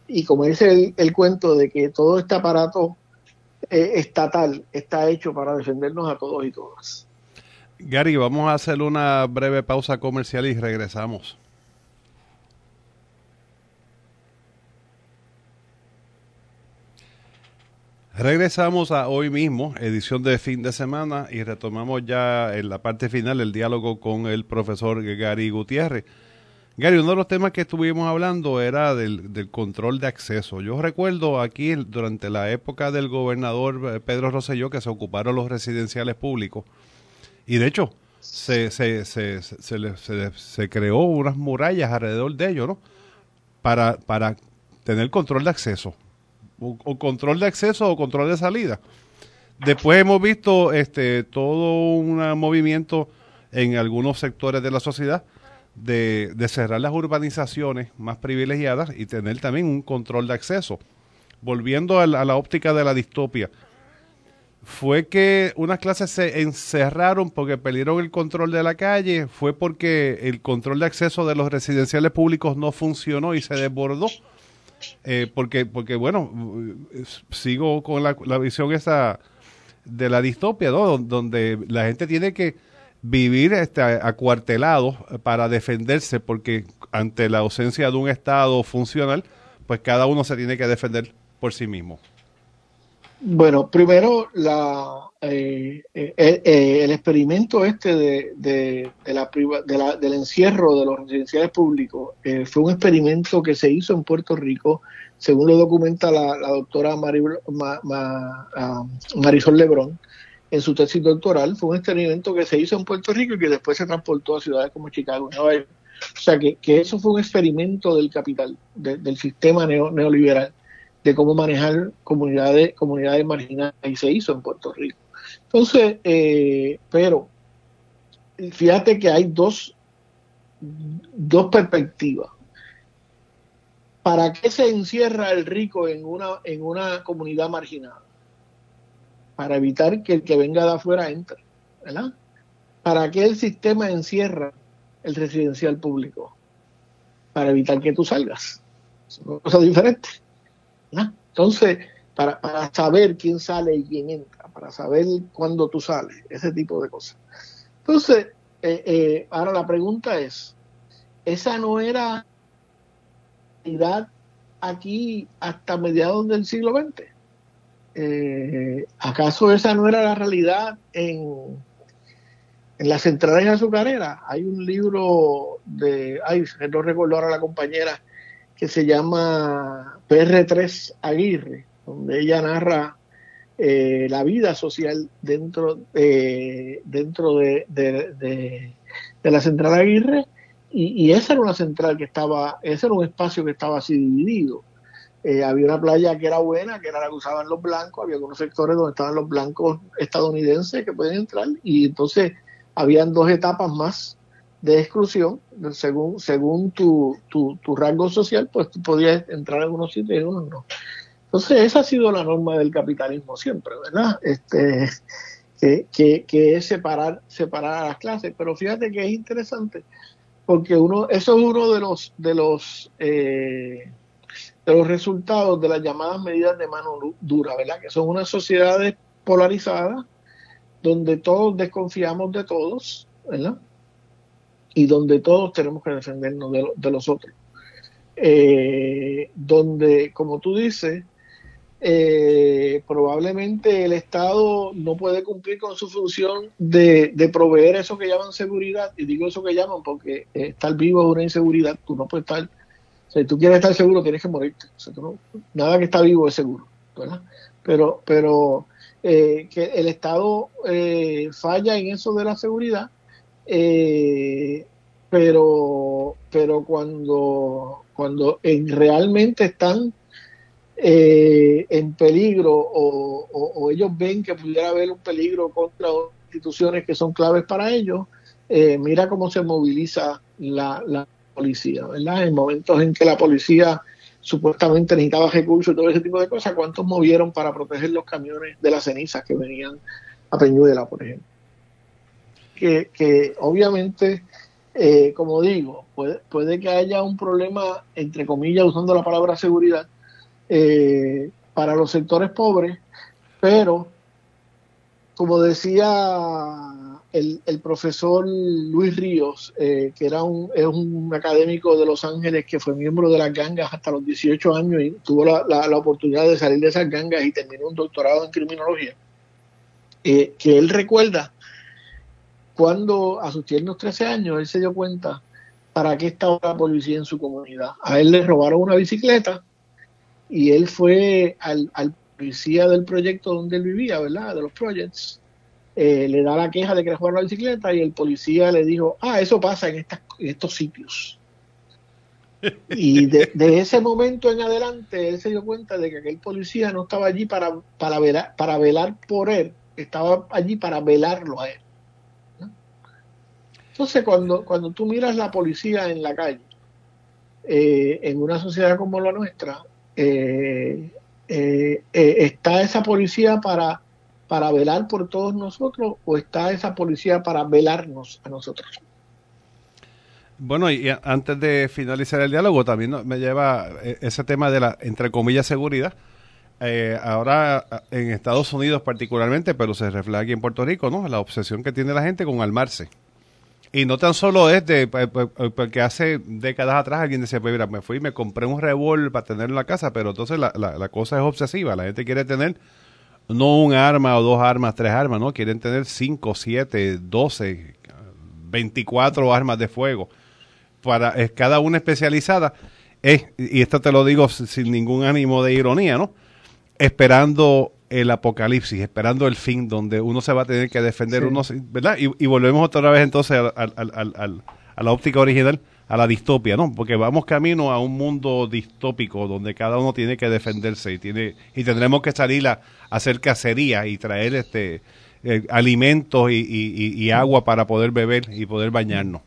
y como dice el, cuento de que todo este aparato eh, estatal está hecho para defendernos a todos y todas. Gary, vamos a hacer una breve pausa comercial y regresamos. Regresamos a hoy mismo, edición de fin de semana, y retomamos ya en la parte final el diálogo con el profesor Gary Gutiérrez. Gary, uno de los temas que estuvimos hablando era del, control de acceso. Yo recuerdo aquí durante la época del gobernador eh, Pedro Rosselló que se ocuparon los residenciales públicos y de hecho se, se, se, se, creó unas murallas alrededor de ellos, ¿no? Para tener control de acceso. O, control de acceso o control de salida. Después hemos visto este todo un movimiento en algunos sectores de la sociedad de, cerrar las urbanizaciones más privilegiadas y tener también un control de acceso. Volviendo a la, óptica de la distopia, fue que unas clases se encerraron porque perdieron el control de la calle, fue porque el control de acceso de los residenciales públicos no funcionó y se desbordó. Eh, porque, porque, bueno, sigo con la, la visión esa de la distopia. Donde la gente tiene que vivir este, acuartelado para defenderse, porque ante la ausencia de un Estado funcional, pues cada uno se tiene que defender por sí mismo. Bueno, primero la, eh, eh, eh, el experimento este de, de, la, de la, del encierro de los residenciales públicos fue un experimento que se hizo en Puerto Rico, según lo documenta la, doctora Marisol Lebrón, en su tesis doctoral. Fue un experimento que se hizo en Puerto Rico y que después se transportó a ciudades como Chicago Nueva York. O sea, que, eso fue un experimento del capital, del sistema neoliberal, de cómo manejar comunidades, comunidades marginales, y se hizo en Puerto Rico. Entonces, eh, pero fíjate que hay dos, dos perspectivas. ¿Para qué se encierra el rico en una, en una comunidad marginada? para evitar que el que venga de afuera entre, ¿verdad? ¿Para qué el sistema encierra el residencial público? Para evitar que tú salgas. Es una cosa diferente. Entonces, para, para saber quién sale y quién entra, para saber cuándo tú sales, ese tipo de cosas. Entonces, eh, eh, ahora la pregunta es, ¿esa no era realidad aquí hasta mediados del siglo XX? Eh, ¿Acaso esa no era la realidad en, en las centrales azucareras? Hay un libro de, ay, no recuerdo ahora la compañera, que se llama PR3 Aguirre, donde ella narra eh, la vida social dentro, eh, dentro de, de, la central Aguirre y, esa era una central que estaba, ese era un espacio que estaba así dividido. Eh, había una playa que era buena, que era la que usaban los blancos, había algunos sectores donde estaban los blancos estadounidenses que pueden entrar y entonces habían dos etapas más de exclusión, según, según tu, tu, tu rango social, pues tú podías entrar en unos sitios y en unos no. Entonces, esa ha sido la norma del capitalismo siempre, ¿verdad? Este, que, que, es separar, separar a las clases. Pero fíjate que es interesante, porque uno, eso es uno de los, de los, eh, de los resultados de las llamadas medidas de mano dura, ¿verdad? Que son unas sociedades polarizadas, donde todos desconfiamos de todos, ¿verdad? Y donde todos tenemos que defendernos de, de los otros. Eh, donde, como tú dices, eh, probablemente el Estado no puede cumplir con su función de, proveer eso que llaman seguridad, y digo eso que llaman porque estar vivo es una inseguridad, tú no puedes estar, si tú quieres estar seguro tienes que morirte, nada que está vivo es seguro. Pero, pero eh, que el Estado eh, falla en eso de la seguridad, pero, pero cuando, cuando realmente están eh, en peligro o, ellos ven que pudiera haber un peligro contra instituciones que son claves para ellos, eh, mira cómo se moviliza la, policía, ¿verdad? En momentos en que la policía supuestamente necesitaba recursos y todo ese tipo de cosas, ¿cuántos movieron para proteger los camiones de las cenizas que venían a Peñuela, por ejemplo? Que, obviamente, eh, como digo, puede, que haya un problema, entre comillas, usando la palabra seguridad, eh, para los sectores pobres, pero como decía el, profesor Luis Ríos, eh, que era un, es un académico de Los Ángeles que fue miembro de las gangas hasta los 18 años y tuvo la, la, oportunidad de salir de esas gangas y terminó un doctorado en criminología, que él recuerda cuando a sus tiernos 13 años él se dio cuenta para qué estaba la policía en su comunidad. A él le robaron una bicicleta y él fue al, policía del proyecto donde él vivía, ¿verdad? De los projects. Eh, le da la queja de que le jugaron la bicicleta y el policía le dijo, ah, eso pasa en, estas, estos sitios. (laughs) Y de, ese momento en adelante él se dio cuenta de que aquel policía no estaba allí para, para, velar, para velar por él, estaba allí para velarlo a él. Entonces cuando, cuando tú miras la policía en la calle, eh, en una sociedad como la nuestra, eh, eh, eh, ¿está esa policía para, para velar por todos nosotros o está esa policía para velarnos a nosotros? Bueno, y antes de finalizar el diálogo, también me lleva ese tema de la, entre comillas, seguridad. ahora en Estados Unidos particularmente, pero se refleja aquí en Puerto Rico, ¿no? La obsesión que tiene la gente con armarse. Y no tan solo es de, porque hace décadas atrás alguien decía, pues mira, me fui y me compré un revólver para tenerlo en la casa, pero entonces la, la, cosa es obsesiva. La gente quiere tener no un arma o dos armas, tres armas, ¿no? Quieren tener cinco, siete, doce, veinticuatro armas de fuego. Para, cada una especializada. Es, y esto te lo digo sin ningún ánimo de ironía, ¿no? Esperando el apocalipsis, esperando el fin, donde uno se va a tener que defender, uno, ¿verdad? Y, volvemos otra vez entonces a, la óptica original, a la distopia, ¿no? Porque vamos camino a un mundo distópico donde cada uno tiene que defenderse y tiene y tendremos que salir a, hacer cacería y traer este eh, alimentos y, y, agua para poder beber y poder bañarnos.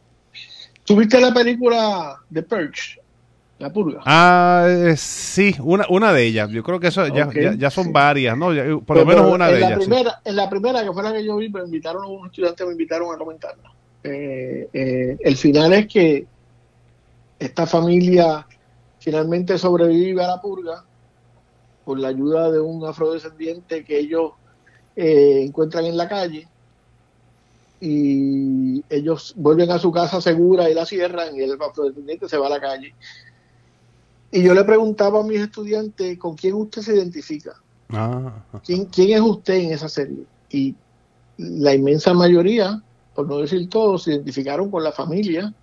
¿Tuviste la película The Purge? La purga. Ah, eh, sí, una, una de ellas. Yo creo que eso ya, ya, son varias, ¿no? por lo menos una de ellas. Primera, En la primera, que fue la que yo vi, me invitaron, unos estudiantes me invitaron a comentarla. Eh, eh, el final es que esta familia finalmente sobrevive a la purga con la ayuda de un afrodescendiente que ellos encuentran en la calle y ellos vuelven a su casa segura y la cierran y el afrodescendiente se va a la calle. Y yo le preguntaba a mis estudiantes con quién usted se identifica. Ah. ¿Quién, ¿Quién es usted en esa serie? Y la inmensa mayoría, por no decir todos, se identificaron con la familia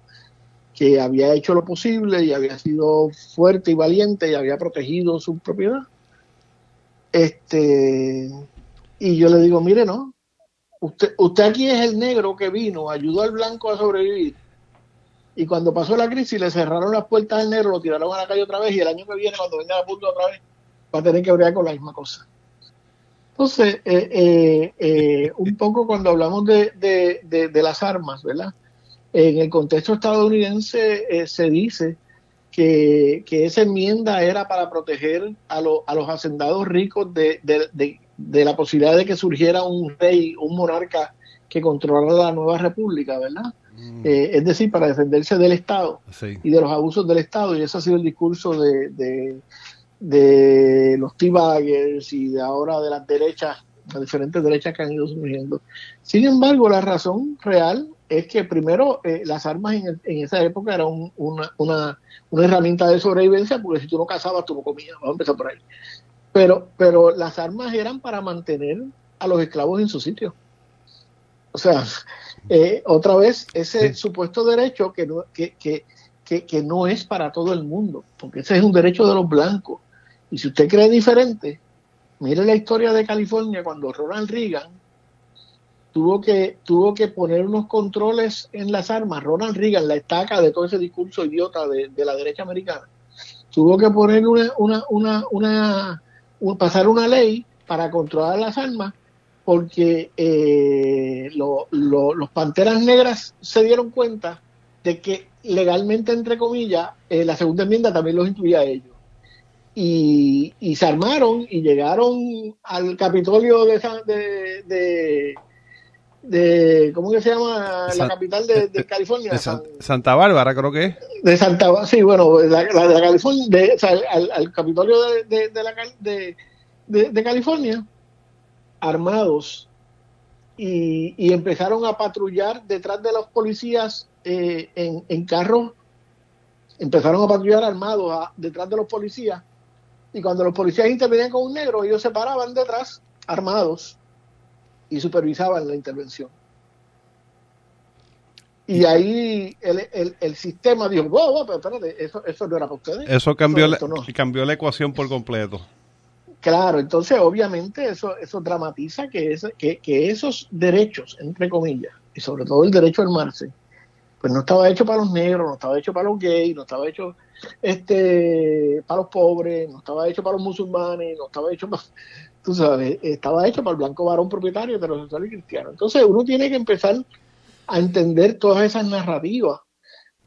que había hecho lo posible y había sido fuerte y valiente y había protegido su propiedad. Este, y yo le digo, mire, no, usted, usted aquí es el negro que vino, ayudó al blanco a sobrevivir. Y cuando pasó la crisis le cerraron las puertas al negro, lo tiraron a la calle otra vez y el año que viene, cuando venga a punto otra vez, va a tener que bregar con la misma cosa. Entonces, eh, eh, eh, un poco cuando hablamos de, de, las armas, ¿verdad? En el contexto estadounidense se dice que, esa enmienda era para proteger a, a los hacendados ricos de, la posibilidad de que surgiera un rey, un monarca que controlara la nueva república, ¿verdad? Mm. es decir, para defenderse del Estado y de los abusos del Estado, y ese ha sido el discurso de, de los T-Baggers y de ahora de las derechas, las diferentes derechas que han ido surgiendo. Sin embargo, la razón real es que primero eh, las armas en, esa época eran una, una, una, herramienta de sobrevivencia, porque si tú no cazabas, tú no comías, vamos a empezar por ahí. Pero, pero las armas eran para mantener a los esclavos en su sitio. O sea, eh, otra vez, ese supuesto derecho que no, que, que, que, que no es para todo el mundo, porque ese es un derecho de los blancos y si usted cree diferente, mire la historia de California cuando Ronald Reagan tuvo que, tuvo que poner unos controles en las armas. Ronald Reagan, la estaca de todo ese discurso idiota de, la derecha americana, tuvo que poner una, una, una, pasar una ley para controlar las armas porque eh, los panteras negras se dieron cuenta de que legalmente, entre comillas, eh, la segunda enmienda también los incluía a ellos y, y, se armaron y llegaron al Capitolio de, de, de, ¿cómo que se llama? la capital de, de California. De Santa Bárbara, creo que es. De Santa sí, bueno, la, la de California, o sea, al, al, Capitolio de, de, la, de, de, California, armados, y, y, empezaron a patrullar detrás de los policías eh, en, en carros, empezaron a patrullar armados detrás de los policías y cuando los policías intervenían con un negro, ellos se paraban detrás, armados, y supervisaban la intervención. Y ahí el, el, sistema dijo, wow, pero espérate, eso, eso no era para ustedes. Eso cambió, la, cambió la ecuación por completo. Claro, entonces obviamente eso, eso dramatiza que, que, esos derechos, entre comillas, y sobre todo el derecho al marse, pues no estaba hecho para los negros, no estaba hecho para los gays, no estaba hecho este para los pobres, no estaba hecho para los musulmanes, no estaba hecho para, (laughs) tú sabes, estaba hecho para el blanco varón propietario, heterosexual y cristiano. Entonces uno tiene que empezar a entender todas esas narrativas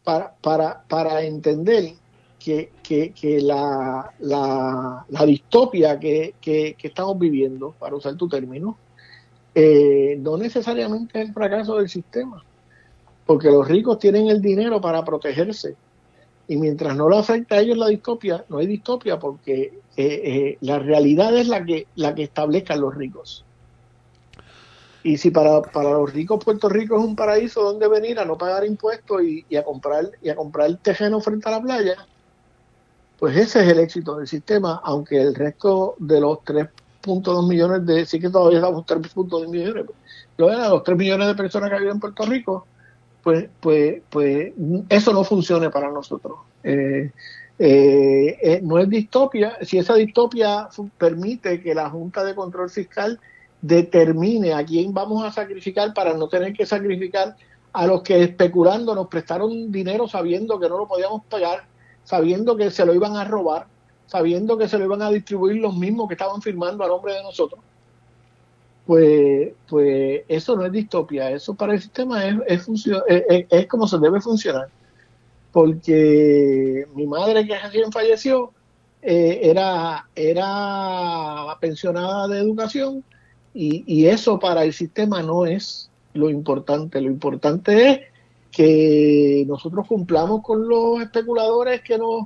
para, para, para entender que, que, la, la, la, distopia que, que, estamos viviendo, para usar tu término, eh, no necesariamente es el fracaso del sistema, porque los ricos tienen el dinero para protegerse y mientras no lo afecta a ellos la distopia, no hay distopia porque eh, eh, la realidad es la que, la que establezcan los ricos. Y si para, para los ricos Puerto Rico es un paraíso donde venir a no pagar impuestos y, a comprar y a comprar terreno frente a la playa, pues ese es el éxito del sistema, aunque el resto de los 3.2 millones de, sí que todavía estamos 3.2 millones, lo de los 3 millones de personas que viven en Puerto Rico, pues, pues, pues eso no funcione para nosotros. Eh, eh, eh, no es distopia, si esa distopia permite que la Junta de Control Fiscal determine a quién vamos a sacrificar para no tener que sacrificar a los que especulando nos prestaron dinero sabiendo que no lo podíamos pagar, sabiendo que se lo iban a robar, sabiendo que se lo iban a distribuir los mismos que estaban firmando a nombre de nosotros pues, pues eso no es distopia, eso para el sistema es, es, como se debe funcionar. Porque mi madre que recién falleció eh, era, era pensionada de educación y, y eso para el sistema no es lo importante, lo importante es que nosotros cumplamos con los especuladores que nos,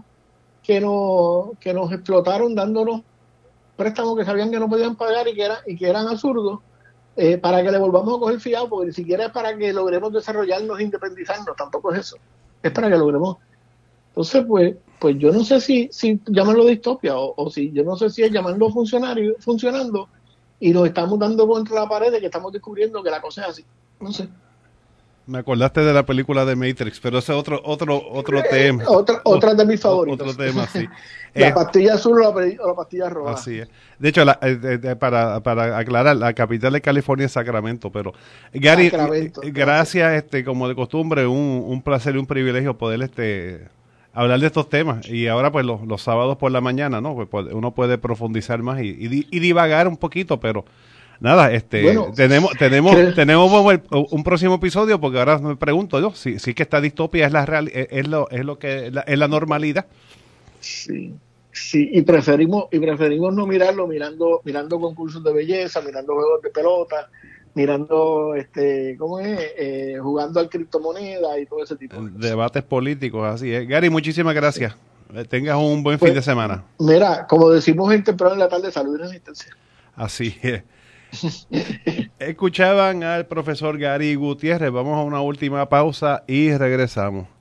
que nos, que nos explotaron dándonos préstamos que sabían que no podían pagar y que, era, y que eran absurdos, eh, para que le volvamos a coger fiado, porque ni siquiera es para que logremos desarrollarnos e independizarnos, tampoco es eso, es para que logremos. Entonces, pues, pues yo no sé si, si llamarlo distopia o, o si yo no sé si es llamando funcionario, funcionando y nos estamos dando contra la pared de que estamos descubriendo que la cosa es así. No sé. Me acordaste de la película de Matrix, pero ese es otro otro otro Eh, tema. Otra, otra de mis favoritos. Otro tema, sí. (laughs) la Eh, pastilla azul o la, o la pastilla roja. Así es. De hecho, la- eh, para, para aclarar, la capital de California es Sacramento, pero Gary, Sacramento, gracias, este, como de costumbre, un, un placer y un privilegio poder este hablar de estos temas. Y ahora, pues, los, los sábados por la mañana, ¿no? Pues, pues, uno puede profundizar más y, y y divagar un poquito, pero nada, este, Bueno, tenemos, tenemos, ¿crees? tenemos un, un próximo episodio, porque ahora me pregunto yo, si, si que esta distopia es la real, es, es lo, es lo que, es la, es la normalidad. Sí, sí, y preferimos, y preferimos no mirarlo mirando, mirando concursos de belleza, mirando juegos de pelota, mirando este, ¿cómo es? Eh, jugando al criptomoneda y todo ese tipo de cosas. Debates políticos, así es. Gary, muchísimas gracias. Eh, Tengas un buen Pues- fin de semana. Mira, como decimos en temprano en la tarde, salud y resistencia. Así es. (laughs) Escuchaban al profesor Gary Gutiérrez. Vamos a una última pausa y regresamos.